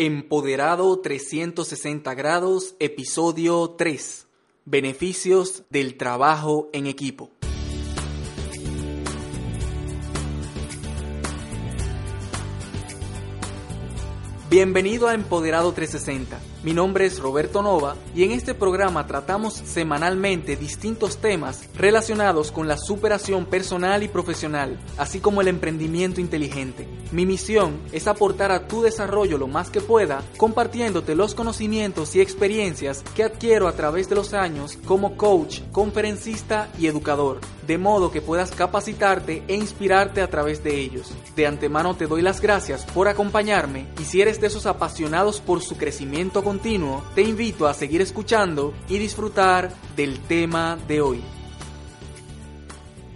Empoderado 360 grados, episodio 3. Beneficios del trabajo en equipo. Bienvenido a Empoderado 360. Mi nombre es Roberto Nova y en este programa tratamos semanalmente distintos temas relacionados con la superación personal y profesional, así como el emprendimiento inteligente. Mi misión es aportar a tu desarrollo lo más que pueda, compartiéndote los conocimientos y experiencias que adquiero a través de los años como coach, conferencista y educador, de modo que puedas capacitarte e inspirarte a través de ellos. De antemano te doy las gracias por acompañarme y si eres de esos apasionados por su crecimiento continuo, te invito a seguir escuchando y disfrutar del tema de hoy.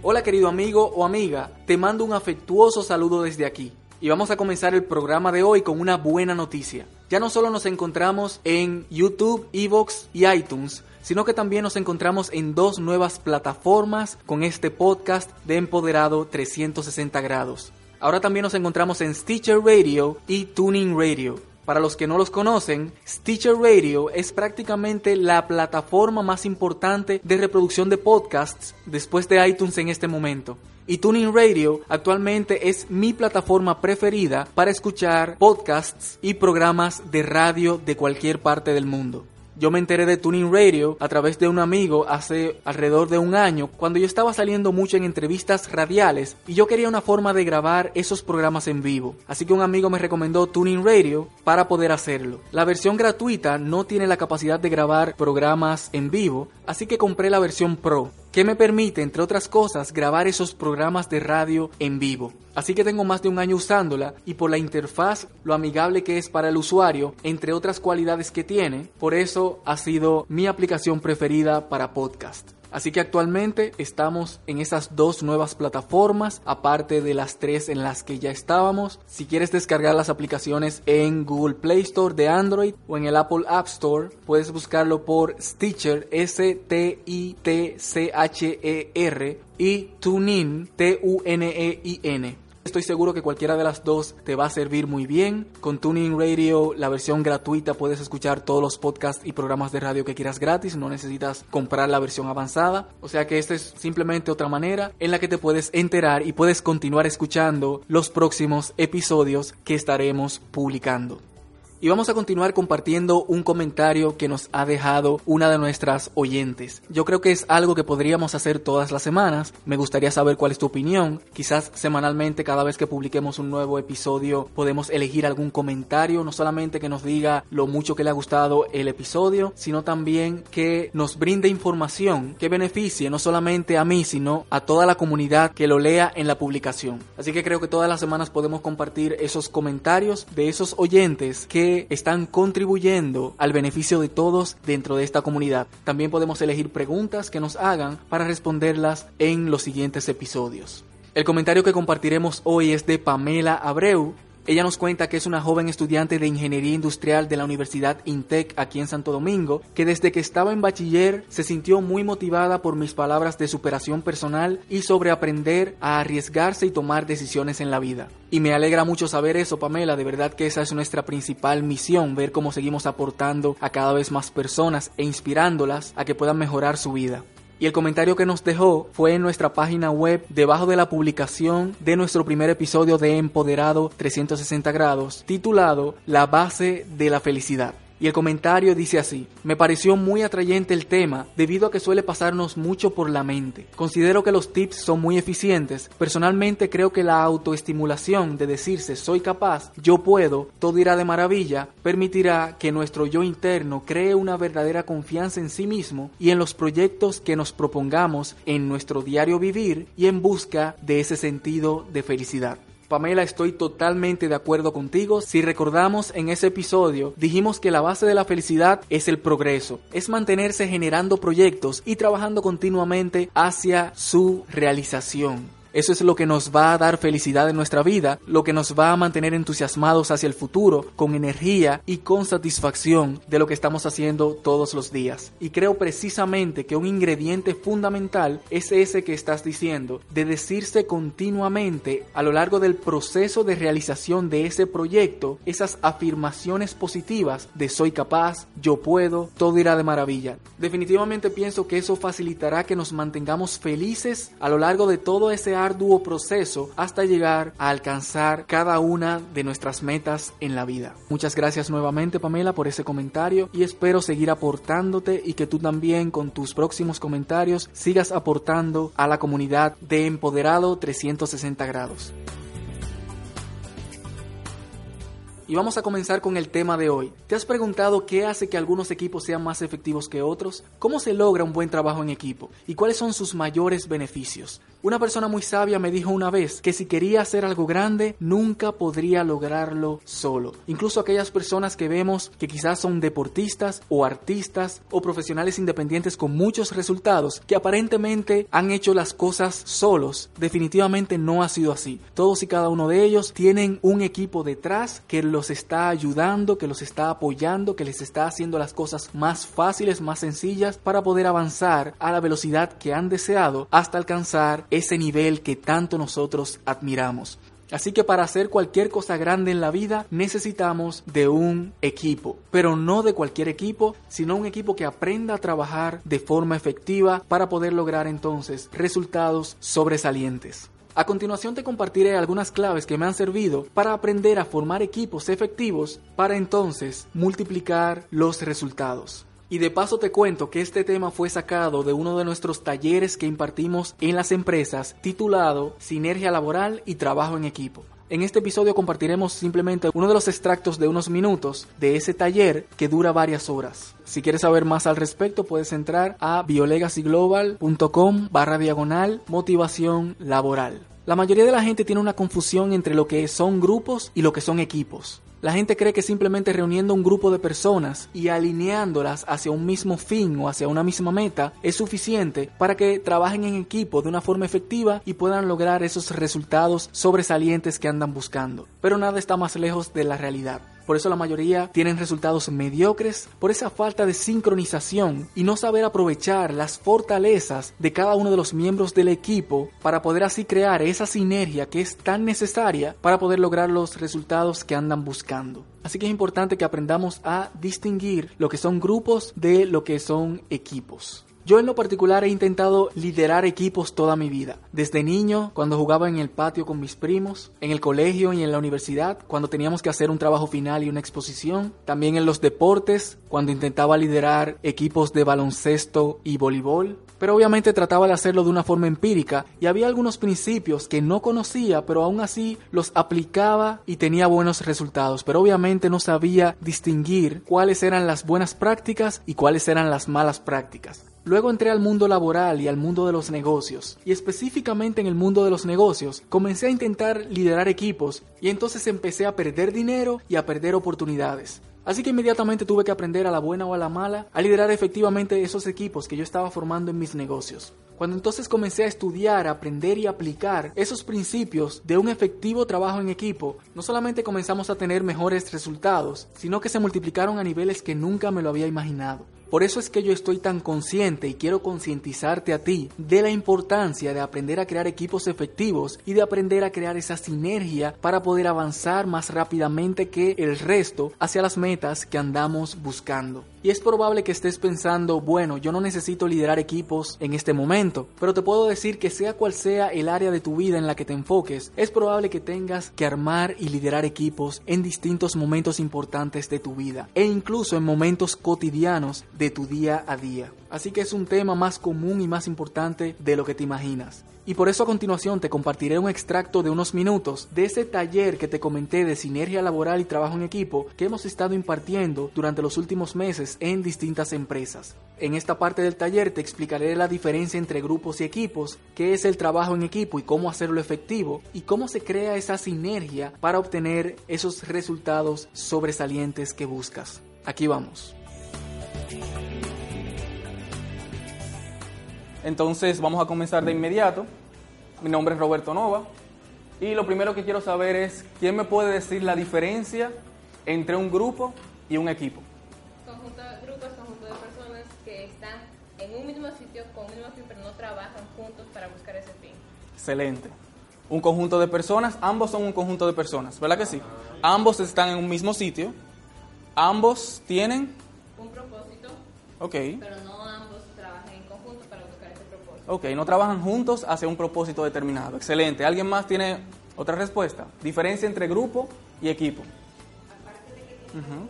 Hola querido amigo o amiga, te mando un afectuoso saludo desde aquí. Y vamos a comenzar el programa de hoy con una buena noticia. Ya no solo nos encontramos en YouTube, Evox y iTunes, sino que también nos encontramos en dos nuevas plataformas con este podcast de Empoderado 360 grados. Ahora también nos encontramos en Stitcher Radio y Tuning Radio. Para los que no los conocen, Stitcher Radio es prácticamente la plataforma más importante de reproducción de podcasts después de iTunes en este momento. Y Tuning Radio actualmente es mi plataforma preferida para escuchar podcasts y programas de radio de cualquier parte del mundo. Yo me enteré de Tuning Radio a través de un amigo hace alrededor de un año, cuando yo estaba saliendo mucho en entrevistas radiales y yo quería una forma de grabar esos programas en vivo. Así que un amigo me recomendó Tuning Radio para poder hacerlo. La versión gratuita no tiene la capacidad de grabar programas en vivo, así que compré la versión Pro que me permite, entre otras cosas, grabar esos programas de radio en vivo. Así que tengo más de un año usándola y por la interfaz, lo amigable que es para el usuario, entre otras cualidades que tiene, por eso ha sido mi aplicación preferida para podcast. Así que actualmente estamos en esas dos nuevas plataformas, aparte de las tres en las que ya estábamos. Si quieres descargar las aplicaciones en Google Play Store de Android o en el Apple App Store, puedes buscarlo por Stitcher, S-T-I-T-C-H-E-R y TuneIn, T-U-N-E-I-N. Estoy seguro que cualquiera de las dos te va a servir muy bien. Con Tuning Radio, la versión gratuita, puedes escuchar todos los podcasts y programas de radio que quieras gratis. No necesitas comprar la versión avanzada. O sea que esta es simplemente otra manera en la que te puedes enterar y puedes continuar escuchando los próximos episodios que estaremos publicando. Y vamos a continuar compartiendo un comentario que nos ha dejado una de nuestras oyentes. Yo creo que es algo que podríamos hacer todas las semanas. Me gustaría saber cuál es tu opinión. Quizás semanalmente, cada vez que publiquemos un nuevo episodio, podemos elegir algún comentario, no solamente que nos diga lo mucho que le ha gustado el episodio, sino también que nos brinde información que beneficie no solamente a mí, sino a toda la comunidad que lo lea en la publicación. Así que creo que todas las semanas podemos compartir esos comentarios de esos oyentes que están contribuyendo al beneficio de todos dentro de esta comunidad. También podemos elegir preguntas que nos hagan para responderlas en los siguientes episodios. El comentario que compartiremos hoy es de Pamela Abreu, ella nos cuenta que es una joven estudiante de ingeniería industrial de la Universidad INTEC aquí en Santo Domingo, que desde que estaba en bachiller se sintió muy motivada por mis palabras de superación personal y sobre aprender a arriesgarse y tomar decisiones en la vida. Y me alegra mucho saber eso, Pamela, de verdad que esa es nuestra principal misión, ver cómo seguimos aportando a cada vez más personas e inspirándolas a que puedan mejorar su vida. Y el comentario que nos dejó fue en nuestra página web debajo de la publicación de nuestro primer episodio de Empoderado 360 grados titulado La base de la felicidad. Y el comentario dice así, me pareció muy atrayente el tema debido a que suele pasarnos mucho por la mente. Considero que los tips son muy eficientes. Personalmente creo que la autoestimulación de decirse soy capaz, yo puedo, todo irá de maravilla, permitirá que nuestro yo interno cree una verdadera confianza en sí mismo y en los proyectos que nos propongamos en nuestro diario vivir y en busca de ese sentido de felicidad. Pamela, estoy totalmente de acuerdo contigo. Si recordamos en ese episodio, dijimos que la base de la felicidad es el progreso, es mantenerse generando proyectos y trabajando continuamente hacia su realización. Eso es lo que nos va a dar felicidad en nuestra vida, lo que nos va a mantener entusiasmados hacia el futuro, con energía y con satisfacción de lo que estamos haciendo todos los días. Y creo precisamente que un ingrediente fundamental es ese que estás diciendo, de decirse continuamente a lo largo del proceso de realización de ese proyecto esas afirmaciones positivas de soy capaz, yo puedo, todo irá de maravilla. Definitivamente pienso que eso facilitará que nos mantengamos felices a lo largo de todo ese arduo proceso hasta llegar a alcanzar cada una de nuestras metas en la vida. Muchas gracias nuevamente Pamela por ese comentario y espero seguir aportándote y que tú también con tus próximos comentarios sigas aportando a la comunidad de Empoderado 360 grados. Y vamos a comenzar con el tema de hoy. ¿Te has preguntado qué hace que algunos equipos sean más efectivos que otros? ¿Cómo se logra un buen trabajo en equipo? ¿Y cuáles son sus mayores beneficios? Una persona muy sabia me dijo una vez que si quería hacer algo grande, nunca podría lograrlo solo. Incluso aquellas personas que vemos que quizás son deportistas o artistas o profesionales independientes con muchos resultados que aparentemente han hecho las cosas solos, definitivamente no ha sido así. Todos y cada uno de ellos tienen un equipo detrás que los está ayudando, que los está apoyando, que les está haciendo las cosas más fáciles, más sencillas para poder avanzar a la velocidad que han deseado hasta alcanzar ese nivel que tanto nosotros admiramos. Así que para hacer cualquier cosa grande en la vida necesitamos de un equipo, pero no de cualquier equipo, sino un equipo que aprenda a trabajar de forma efectiva para poder lograr entonces resultados sobresalientes. A continuación te compartiré algunas claves que me han servido para aprender a formar equipos efectivos para entonces multiplicar los resultados. Y de paso te cuento que este tema fue sacado de uno de nuestros talleres que impartimos en las empresas titulado Sinergia Laboral y Trabajo en Equipo. En este episodio compartiremos simplemente uno de los extractos de unos minutos de ese taller que dura varias horas. Si quieres saber más al respecto puedes entrar a biolegacyglobal.com barra diagonal motivación laboral. La mayoría de la gente tiene una confusión entre lo que son grupos y lo que son equipos. La gente cree que simplemente reuniendo un grupo de personas y alineándolas hacia un mismo fin o hacia una misma meta es suficiente para que trabajen en equipo de una forma efectiva y puedan lograr esos resultados sobresalientes que andan buscando. Pero nada está más lejos de la realidad. Por eso la mayoría tienen resultados mediocres por esa falta de sincronización y no saber aprovechar las fortalezas de cada uno de los miembros del equipo para poder así crear esa sinergia que es tan necesaria para poder lograr los resultados que andan buscando. Así que es importante que aprendamos a distinguir lo que son grupos de lo que son equipos. Yo en lo particular he intentado liderar equipos toda mi vida. Desde niño, cuando jugaba en el patio con mis primos, en el colegio y en la universidad, cuando teníamos que hacer un trabajo final y una exposición. También en los deportes, cuando intentaba liderar equipos de baloncesto y voleibol. Pero obviamente trataba de hacerlo de una forma empírica y había algunos principios que no conocía, pero aún así los aplicaba y tenía buenos resultados. Pero obviamente no sabía distinguir cuáles eran las buenas prácticas y cuáles eran las malas prácticas. Luego entré al mundo laboral y al mundo de los negocios, y específicamente en el mundo de los negocios comencé a intentar liderar equipos y entonces empecé a perder dinero y a perder oportunidades. Así que inmediatamente tuve que aprender a la buena o a la mala a liderar efectivamente esos equipos que yo estaba formando en mis negocios. Cuando entonces comencé a estudiar, aprender y aplicar esos principios de un efectivo trabajo en equipo, no solamente comenzamos a tener mejores resultados, sino que se multiplicaron a niveles que nunca me lo había imaginado. Por eso es que yo estoy tan consciente y quiero concientizarte a ti de la importancia de aprender a crear equipos efectivos y de aprender a crear esa sinergia para poder avanzar más rápidamente que el resto hacia las metas que andamos buscando. Y es probable que estés pensando, bueno, yo no necesito liderar equipos en este momento, pero te puedo decir que sea cual sea el área de tu vida en la que te enfoques, es probable que tengas que armar y liderar equipos en distintos momentos importantes de tu vida e incluso en momentos cotidianos tu día a día. Así que es un tema más común y más importante de lo que te imaginas. Y por eso a continuación te compartiré un extracto de unos minutos de ese taller que te comenté de sinergia laboral y trabajo en equipo que hemos estado impartiendo durante los últimos meses en distintas empresas. En esta parte del taller te explicaré la diferencia entre grupos y equipos, qué es el trabajo en equipo y cómo hacerlo efectivo, y cómo se crea esa sinergia para obtener esos resultados sobresalientes que buscas. Aquí vamos. Entonces vamos a comenzar de inmediato Mi nombre es Roberto Nova y lo primero que quiero saber es quién me puede decir la diferencia entre un grupo y un equipo. Conjunto de grupos, conjunto de personas que están en un mismo sitio con un mismo fin, pero no trabajan juntos para buscar ese fin. Excelente. Un conjunto de personas, ambos son un conjunto de personas, ¿verdad que sí? Ambos están en un mismo sitio, ambos tienen... Un propósito, Ok, pero no ambos ok, no trabajan juntos hacia un propósito determinado. Excelente. ¿Alguien más tiene otra respuesta? Diferencia entre grupo y equipo. Ujú.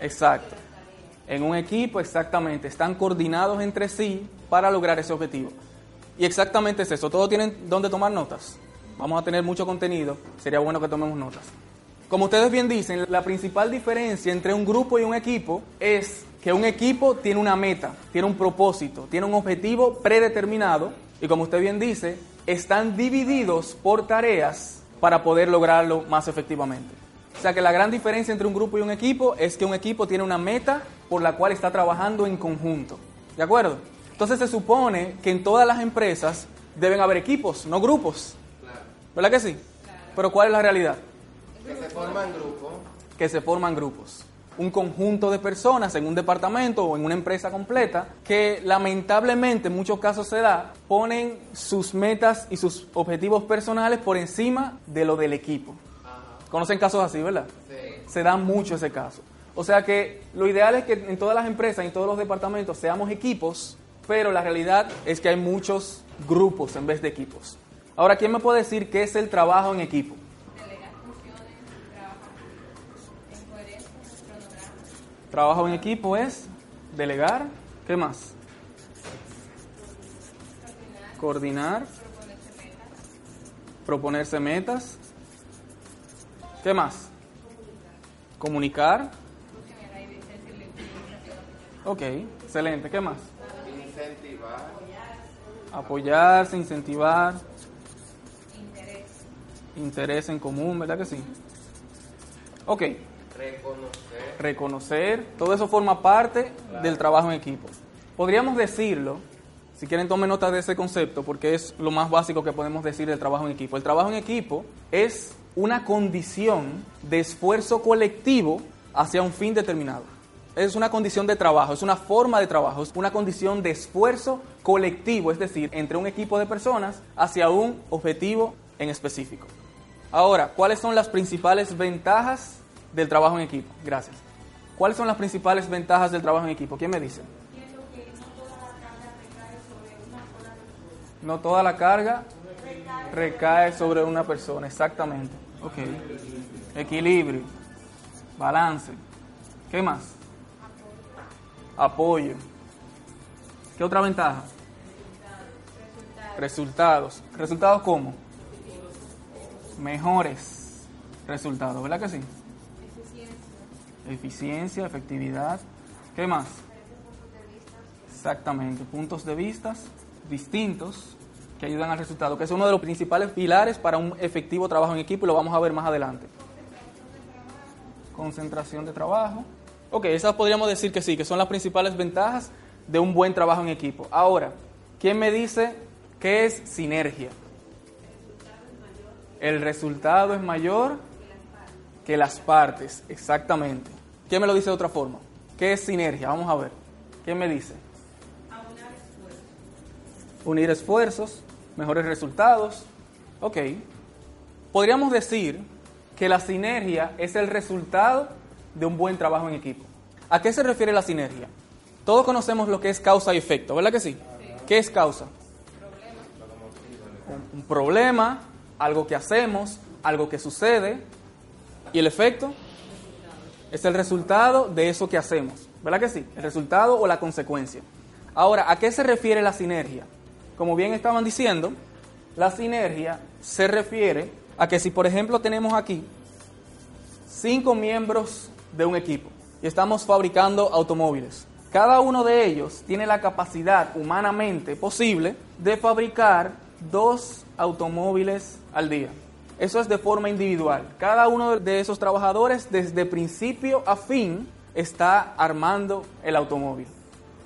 Exacto. En un equipo, exactamente, están coordinados entre sí para lograr ese objetivo. Y exactamente es eso. Todos tienen donde tomar notas. Vamos a tener mucho contenido. Sería bueno que tomemos notas. Como ustedes bien dicen, la principal diferencia entre un grupo y un equipo es que un equipo tiene una meta, tiene un propósito, tiene un objetivo predeterminado y como usted bien dice, están divididos por tareas para poder lograrlo más efectivamente. O sea que la gran diferencia entre un grupo y un equipo es que un equipo tiene una meta por la cual está trabajando en conjunto. ¿De acuerdo? Entonces se supone que en todas las empresas deben haber equipos, no grupos. ¿Verdad que sí? Pero ¿cuál es la realidad? Que se forman grupos. que se forman grupos. Un conjunto de personas en un departamento o en una empresa completa que lamentablemente en muchos casos se da, ponen sus metas y sus objetivos personales por encima de lo del equipo. ¿Conocen casos así, verdad? Sí. Se da mucho ese caso. O sea que lo ideal es que en todas las empresas, en todos los departamentos, seamos equipos, pero la realidad es que hay muchos grupos en vez de equipos. Ahora, ¿quién me puede decir qué es el trabajo en equipo? Trabajo en equipo es delegar, ¿qué más? Coordinar, proponerse metas, ¿qué más? Comunicar, ok, excelente, ¿qué más? Incentivar. Apoyarse, incentivar, interés, interés en común, ¿verdad que sí? Ok, Reconocer. Reconocer, todo eso forma parte del trabajo en equipo. Podríamos decirlo, si quieren tomen nota de ese concepto, porque es lo más básico que podemos decir del trabajo en equipo. El trabajo en equipo es una condición de esfuerzo colectivo hacia un fin determinado. Es una condición de trabajo, es una forma de trabajo, es una condición de esfuerzo colectivo, es decir, entre un equipo de personas hacia un objetivo en específico. Ahora, ¿cuáles son las principales ventajas del trabajo en equipo? Gracias. ¿Cuáles son las principales ventajas del trabajo en equipo? ¿Quién me dice? No toda la carga recae sobre una persona, exactamente. Ok. Equilibrio, balance. ¿Qué más? Apoyo. ¿Qué otra ventaja? Resultados. ¿Resultados cómo? Mejores resultados, ¿verdad que sí? Eficiencia, efectividad. ¿Qué más? Exactamente, puntos de vista distintos que ayudan al resultado, que es uno de los principales pilares para un efectivo trabajo en equipo y lo vamos a ver más adelante. Concentración de trabajo. Ok, esas podríamos decir que sí, que son las principales ventajas de un buen trabajo en equipo. Ahora, ¿quién me dice qué es sinergia? El resultado es mayor que las partes, exactamente. ¿Quién me lo dice de otra forma? ¿Qué es sinergia? Vamos a ver. ¿Quién me dice? Unir esfuerzos, mejores resultados. Ok. Podríamos decir que la sinergia es el resultado de un buen trabajo en equipo. ¿A qué se refiere la sinergia? Todos conocemos lo que es causa y efecto, ¿verdad que sí? ¿Qué es causa? Un, un problema, algo que hacemos, algo que sucede. ¿Y el efecto? Es el resultado de eso que hacemos, ¿verdad que sí? El resultado o la consecuencia. Ahora, ¿a qué se refiere la sinergia? Como bien estaban diciendo, la sinergia se refiere a que si, por ejemplo, tenemos aquí cinco miembros de un equipo y estamos fabricando automóviles, cada uno de ellos tiene la capacidad humanamente posible de fabricar dos automóviles al día. Eso es de forma individual. Cada uno de esos trabajadores, desde principio a fin, está armando el automóvil.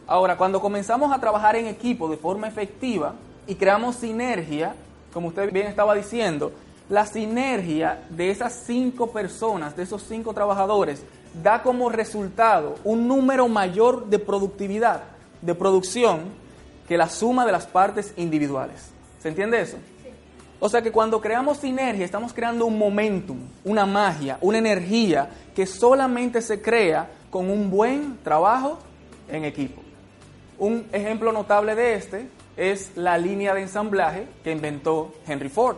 Ahora, cuando comenzamos a trabajar en equipo de forma efectiva, y creamos sinergia, como usted bien estaba diciendo, la sinergia de esas cinco personas, de esos cinco trabajadores, da como resultado un número mayor de productividad, de producción, que la suma de las partes individuales. ¿Se entiende eso? O sea que cuando creamos sinergia estamos creando un momentum, una magia, una energía que solamente se crea con un buen trabajo en equipo. Un ejemplo notable de este es la línea de ensamblaje que inventó Henry Ford.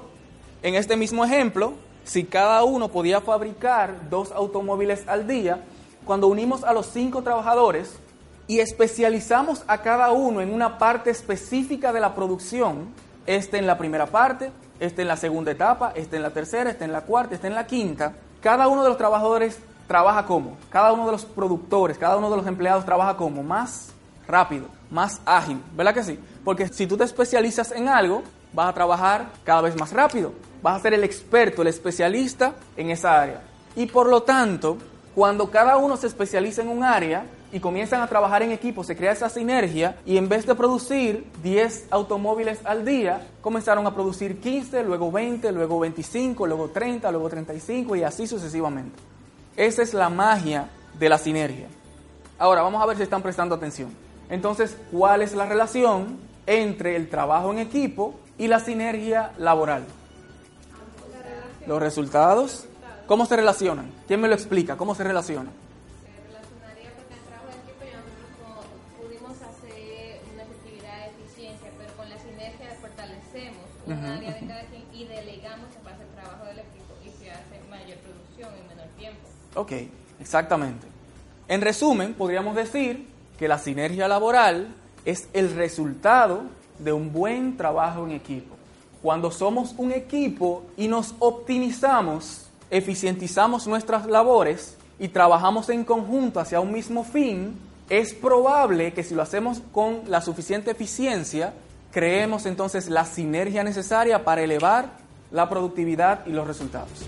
En este mismo ejemplo, si cada uno podía fabricar dos automóviles al día, cuando unimos a los cinco trabajadores y especializamos a cada uno en una parte específica de la producción, este en la primera parte, este en la segunda etapa, este en la tercera, este en la cuarta, este en la quinta, cada uno de los trabajadores trabaja como, cada uno de los productores, cada uno de los empleados trabaja como, más rápido, más ágil, ¿verdad que sí? Porque si tú te especializas en algo, vas a trabajar cada vez más rápido, vas a ser el experto, el especialista en esa área. Y por lo tanto, cuando cada uno se especializa en un área y comienzan a trabajar en equipo, se crea esa sinergia y en vez de producir 10 automóviles al día, comenzaron a producir 15, luego 20, luego 25, luego 30, luego 35 y así sucesivamente. Esa es la magia de la sinergia. Ahora vamos a ver si están prestando atención. Entonces, ¿cuál es la relación entre el trabajo en equipo y la sinergia laboral? Los resultados. ¿Cómo se relacionan? ¿Quién me lo explica? ¿Cómo se relacionan? Fortalecemos un Ujú, área de cada quien y delegamos en base al trabajo del equipo y se hace mayor producción en menor tiempo. Ok, exactamente. En resumen, podríamos decir que la sinergia laboral es el resultado de un buen trabajo en equipo. Cuando somos un equipo y nos optimizamos, eficientizamos nuestras labores y trabajamos en conjunto hacia un mismo fin, es probable que si lo hacemos con la suficiente eficiencia, creemos entonces la sinergia necesaria para elevar la productividad y los resultados.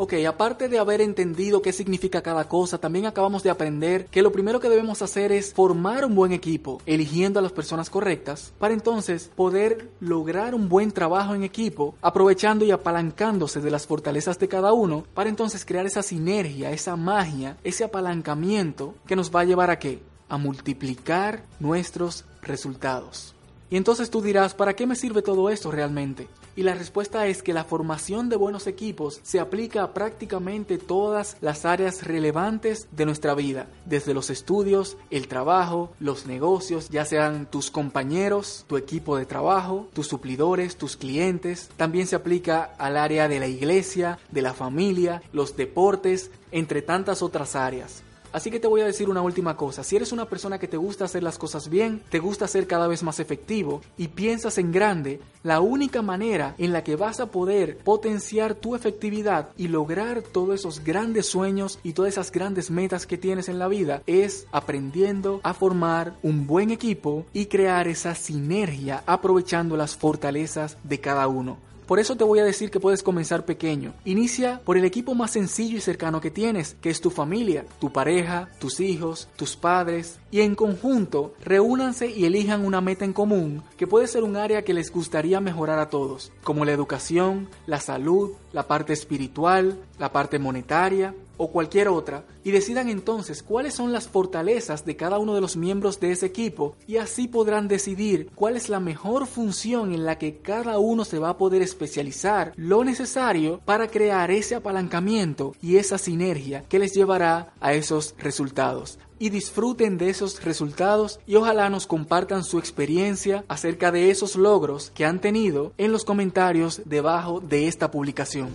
Ok, aparte de haber entendido qué significa cada cosa, también acabamos de aprender que lo primero que debemos hacer es formar un buen equipo, eligiendo a las personas correctas, para entonces poder lograr un buen trabajo en equipo, aprovechando y apalancándose de las fortalezas de cada uno, para entonces crear esa sinergia, esa magia, ese apalancamiento que nos va a llevar a qué? A multiplicar nuestros resultados. Y entonces tú dirás, ¿para qué me sirve todo esto realmente? Y la respuesta es que la formación de buenos equipos se aplica a prácticamente todas las áreas relevantes de nuestra vida, desde los estudios, el trabajo, los negocios, ya sean tus compañeros, tu equipo de trabajo, tus suplidores, tus clientes. También se aplica al área de la iglesia, de la familia, los deportes, entre tantas otras áreas. Así que te voy a decir una última cosa. Si eres una persona que te gusta hacer las cosas bien, te gusta ser cada vez más efectivo y piensas en grande, la única manera en la que vas a poder potenciar tu efectividad y lograr todos esos grandes sueños y todas esas grandes metas que tienes en la vida es aprendiendo a formar un buen equipo y crear esa sinergia aprovechando las fortalezas de cada uno. Por eso te voy a decir que puedes comenzar pequeño. Inicia por el equipo más sencillo y cercano que tienes, que es tu familia, tu pareja, tus hijos, tus padres, y en conjunto reúnanse y elijan una meta en común, que puede ser un área que les gustaría mejorar a todos, como la educación, la salud, la parte espiritual, la parte monetaria o cualquier otra, y decidan entonces cuáles son las fortalezas de cada uno de los miembros de ese equipo y así podrán decidir cuál es la mejor función en la que cada uno se va a poder especializar lo necesario para crear ese apalancamiento y esa sinergia que les llevará a esos resultados y disfruten de esos resultados y ojalá nos compartan su experiencia acerca de esos logros que han tenido en los comentarios debajo de esta publicación.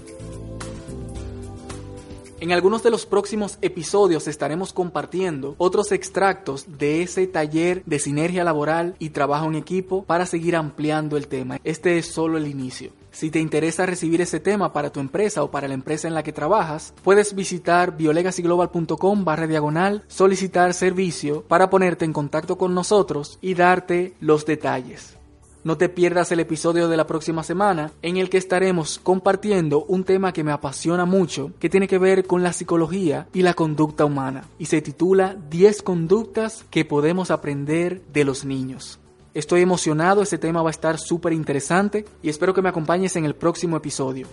En algunos de los próximos episodios estaremos compartiendo otros extractos de ese taller de sinergia laboral y trabajo en equipo para seguir ampliando el tema. Este es solo el inicio. Si te interesa recibir ese tema para tu empresa o para la empresa en la que trabajas, puedes visitar biolegacyglobal.com barra diagonal, solicitar servicio para ponerte en contacto con nosotros y darte los detalles. No te pierdas el episodio de la próxima semana en el que estaremos compartiendo un tema que me apasiona mucho, que tiene que ver con la psicología y la conducta humana, y se titula 10 conductas que podemos aprender de los niños. Estoy emocionado, este tema va a estar súper interesante y espero que me acompañes en el próximo episodio.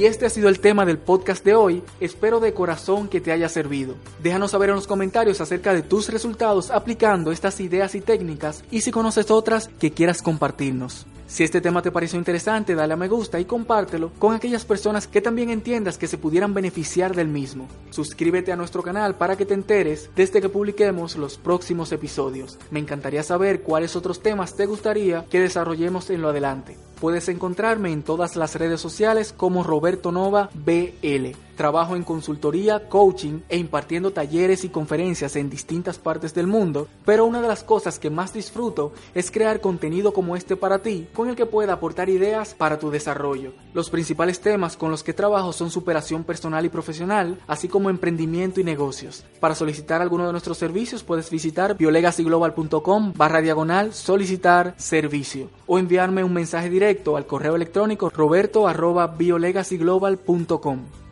Y este ha sido el tema del podcast de hoy. Espero de corazón que te haya servido. Déjanos saber en los comentarios acerca de tus resultados aplicando estas ideas y técnicas y si conoces otras que quieras compartirnos. Si este tema te pareció interesante, dale a me gusta y compártelo con aquellas personas que también entiendas que se pudieran beneficiar del mismo. Suscríbete a nuestro canal para que te enteres desde que publiquemos los próximos episodios. Me encantaría saber cuáles otros temas te gustaría que desarrollemos en lo adelante. Puedes encontrarme en todas las redes sociales como Roberto Nova BL. Trabajo en consultoría, coaching e impartiendo talleres y conferencias en distintas partes del mundo, pero una de las cosas que más disfruto es crear contenido como este para ti, con el que pueda aportar ideas para tu desarrollo. Los principales temas con los que trabajo son superación personal y profesional, así como emprendimiento y negocios. Para solicitar alguno de nuestros servicios puedes visitar biolegacyglobal.com barra diagonal solicitar servicio o enviarme un mensaje directo al correo electrónico roberto arroba biolegacyglobal.com.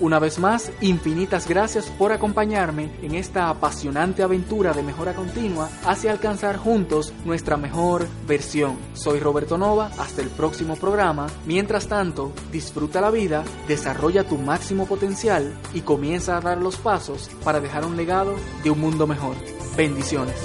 Una vez más, infinitas gracias por acompañarme en esta apasionante aventura de mejora continua hacia alcanzar juntos nuestra mejor versión. Soy Roberto Nova, hasta el próximo programa. Mientras tanto, disfruta la vida, desarrolla tu máximo potencial y comienza a dar los pasos para dejar un legado de un mundo mejor. Bendiciones.